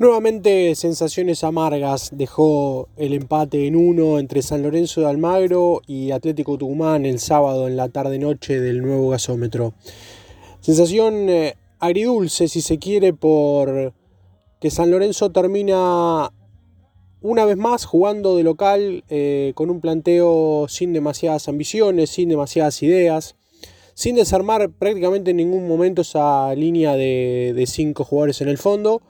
Nuevamente sensaciones amargas dejó el empate en uno entre San Lorenzo de Almagro y Atlético Tucumán el sábado en la tarde-noche del nuevo gasómetro. Sensación eh, agridulce si se quiere por que San Lorenzo termina una vez más jugando de local eh, con un planteo sin demasiadas ambiciones, sin demasiadas ideas, sin desarmar prácticamente en ningún momento esa línea de, de cinco jugadores en el fondo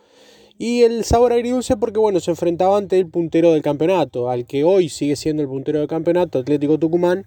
y el sabor agridulce porque bueno, se enfrentaba ante el puntero del campeonato, al que hoy sigue siendo el puntero del campeonato, Atlético Tucumán.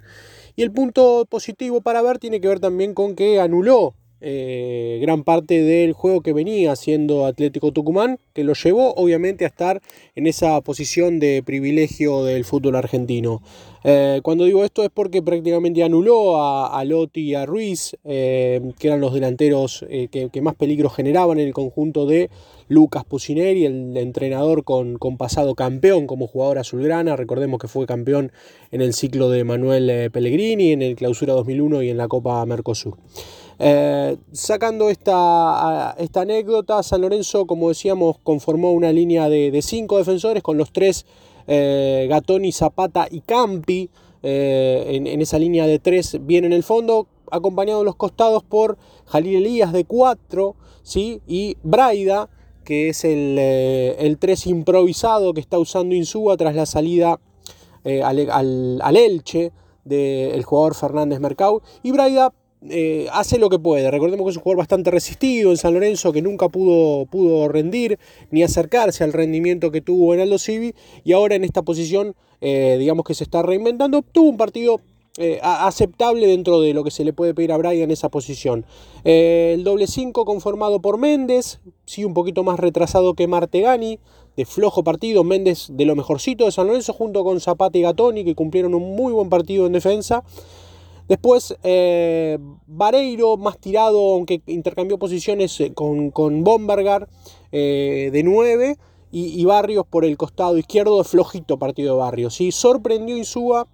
Y el punto positivo para ver tiene que ver también con que anuló eh, gran parte del juego que venía haciendo Atlético Tucumán, que lo llevó obviamente a estar en esa posición de privilegio del fútbol argentino. Eh, cuando digo esto es porque prácticamente anuló a, Lotti y a Ruiz, eh, que eran los delanteros que, más peligro generaban en el conjunto de Lucas Pusineri, el entrenador con, con, pasado campeón como jugador azulgrana. Recordemos que fue campeón en el ciclo de Manuel Pellegrini, en el Clausura 2001 y en la Copa Mercosur. Eh, sacando esta, esta, anécdota, San Lorenzo, como decíamos, conformó una línea de, cinco defensores con los tres eh, Gatoni, Zapata y Campi. Eh, en, esa línea de tres bien en el fondo, acompañado en los costados por Jalil Elías de cuatro ¿sí? y Braida, que es el, el tres improvisado que está usando Insúa tras la salida al, al, Elche del jugador Fernández Mercado. Y Braida eh, hace lo que puede. Recordemos que es un jugador bastante resistido en San Lorenzo, que nunca pudo, pudo rendir ni acercarse al rendimiento que tuvo en Aldo Civi. Y ahora en esta posición, eh, digamos que se está reinventando. Tuvo un partido eh, aceptable dentro de lo que se le puede pedir a Brian en esa posición. el doble 5 conformado por Méndez, sí, un poquito más retrasado que Martegani, de flojo partido. Méndez de lo mejorcito de San Lorenzo, junto con Zapata y Gatoni, que cumplieron un muy buen partido en defensa. Después, eh, Vareiro más tirado, aunque intercambió posiciones eh, con, con Bombergar eh, de 9 y, Barrios por el costado izquierdo, flojito partido de Barrios. ¿sí? Sorprendió Insúa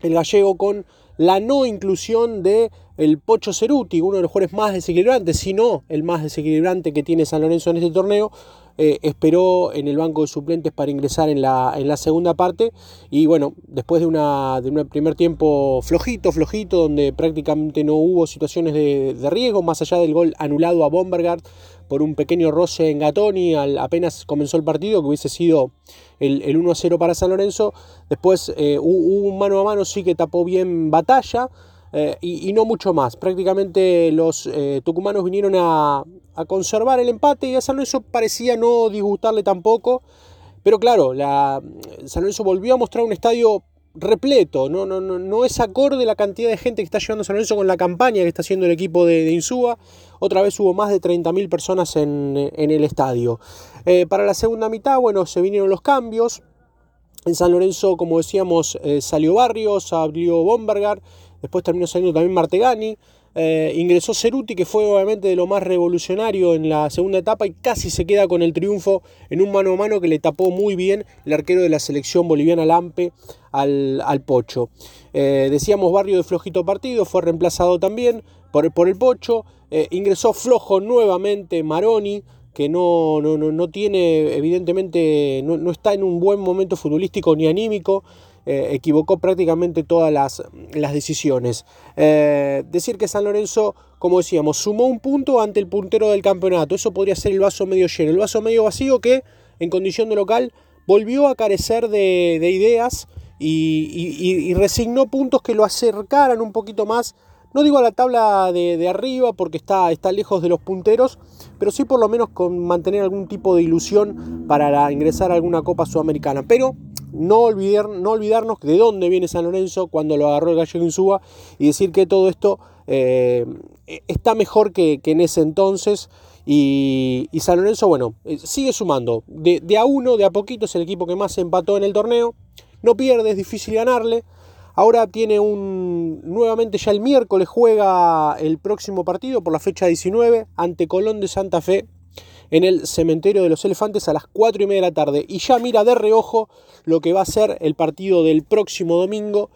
el gallego con la no inclusión de el Pocho Ceruti, uno de los jugadores más desequilibrantes, si no el más desequilibrante que tiene San Lorenzo en este torneo, eh, esperó en el banco de suplentes para ingresar en la, en la segunda parte. Y bueno, después de, de un primer tiempo flojito, flojito, donde prácticamente no hubo situaciones de, riesgo, más allá del gol anulado a Bombergard por un pequeño roce en Gatoni al, apenas comenzó el partido, que hubiese sido el, 1 0 para San Lorenzo, después eh, hubo un mano a mano, sí que tapó bien batalla, eh, y, no mucho más. Prácticamente los eh, tucumanos vinieron a, conservar el empate y a San Lorenzo parecía no disgustarle tampoco. Pero claro, la, San Lorenzo volvió a mostrar un estadio repleto, no, no, no, no es acorde la cantidad de gente que está llevando San Lorenzo con la campaña que está haciendo el equipo de, Insúa. Otra vez hubo más de 30.000 personas en, el estadio. Eh, para la segunda mitad, bueno, se vinieron los cambios. En San Lorenzo, como decíamos, salió Barrios, abrió Bombergar después terminó saliendo también Martegani, eh, ingresó Ceruti, que fue obviamente de lo más revolucionario en la segunda etapa y casi se queda con el triunfo en un mano a mano que le tapó muy bien el arquero de la selección boliviana Lampe al, Pocho. Eh, decíamos Barrio de flojito partido, fue reemplazado también por, por el Pocho. Eh, ingresó flojo nuevamente Maroni, que no, no, no, tiene, evidentemente, no, no, está en un buen momento futbolístico ni anímico. Eh, equivocó prácticamente todas las, decisiones. Eh, decir que San Lorenzo, como decíamos, sumó un punto ante el puntero del campeonato. Eso podría ser el vaso medio lleno. El vaso medio vacío que, en condición de local, volvió a carecer de, ideas y, resignó puntos que lo acercaran un poquito más no digo a la tabla de, arriba porque está, está, lejos de los punteros, pero sí por lo menos con mantener algún tipo de ilusión para ingresar a alguna Copa Sudamericana. Pero no, olvidar, no olvidarnos de dónde viene San Lorenzo cuando lo agarró el Gallego Insúa y decir que todo esto eh, está mejor que, en ese entonces. Y, San Lorenzo, bueno, eh, sigue sumando. De, de, a uno, de a poquito, es el equipo que más empató en el torneo. No pierde, es difícil ganarle. Ahora tiene un. Nuevamente ya el miércoles juega el próximo partido por la fecha 19 ante Colón de Santa Fe en el cementerio de los elefantes a las 4 y media de la tarde. Y ya mira de reojo lo que va a ser el partido del próximo domingo.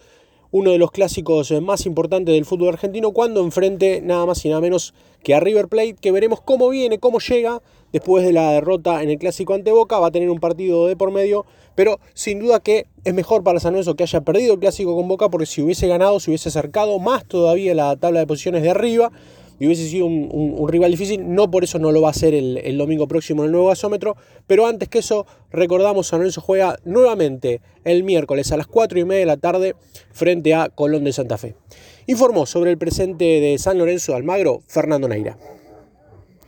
uno de los clásicos más importantes del fútbol argentino cuando enfrente nada más y nada menos que a River Plate, que veremos cómo viene, cómo llega después de la derrota en el clásico ante Boca, va a tener un partido de por medio, pero sin duda que es mejor para San Lorenzo que haya perdido el clásico con Boca, porque si hubiese ganado, se hubiese acercado más todavía la tabla de posiciones de arriba y hubiese sido un, rival difícil. No por eso no lo va a hacer el, domingo próximo en el nuevo gasómetro. Pero antes que eso, recordamos, San Lorenzo juega nuevamente el miércoles a las 4 y media de la tarde frente a Colón de Santa Fe. Informó sobre el presente de San Lorenzo Almagro Fernando Neira.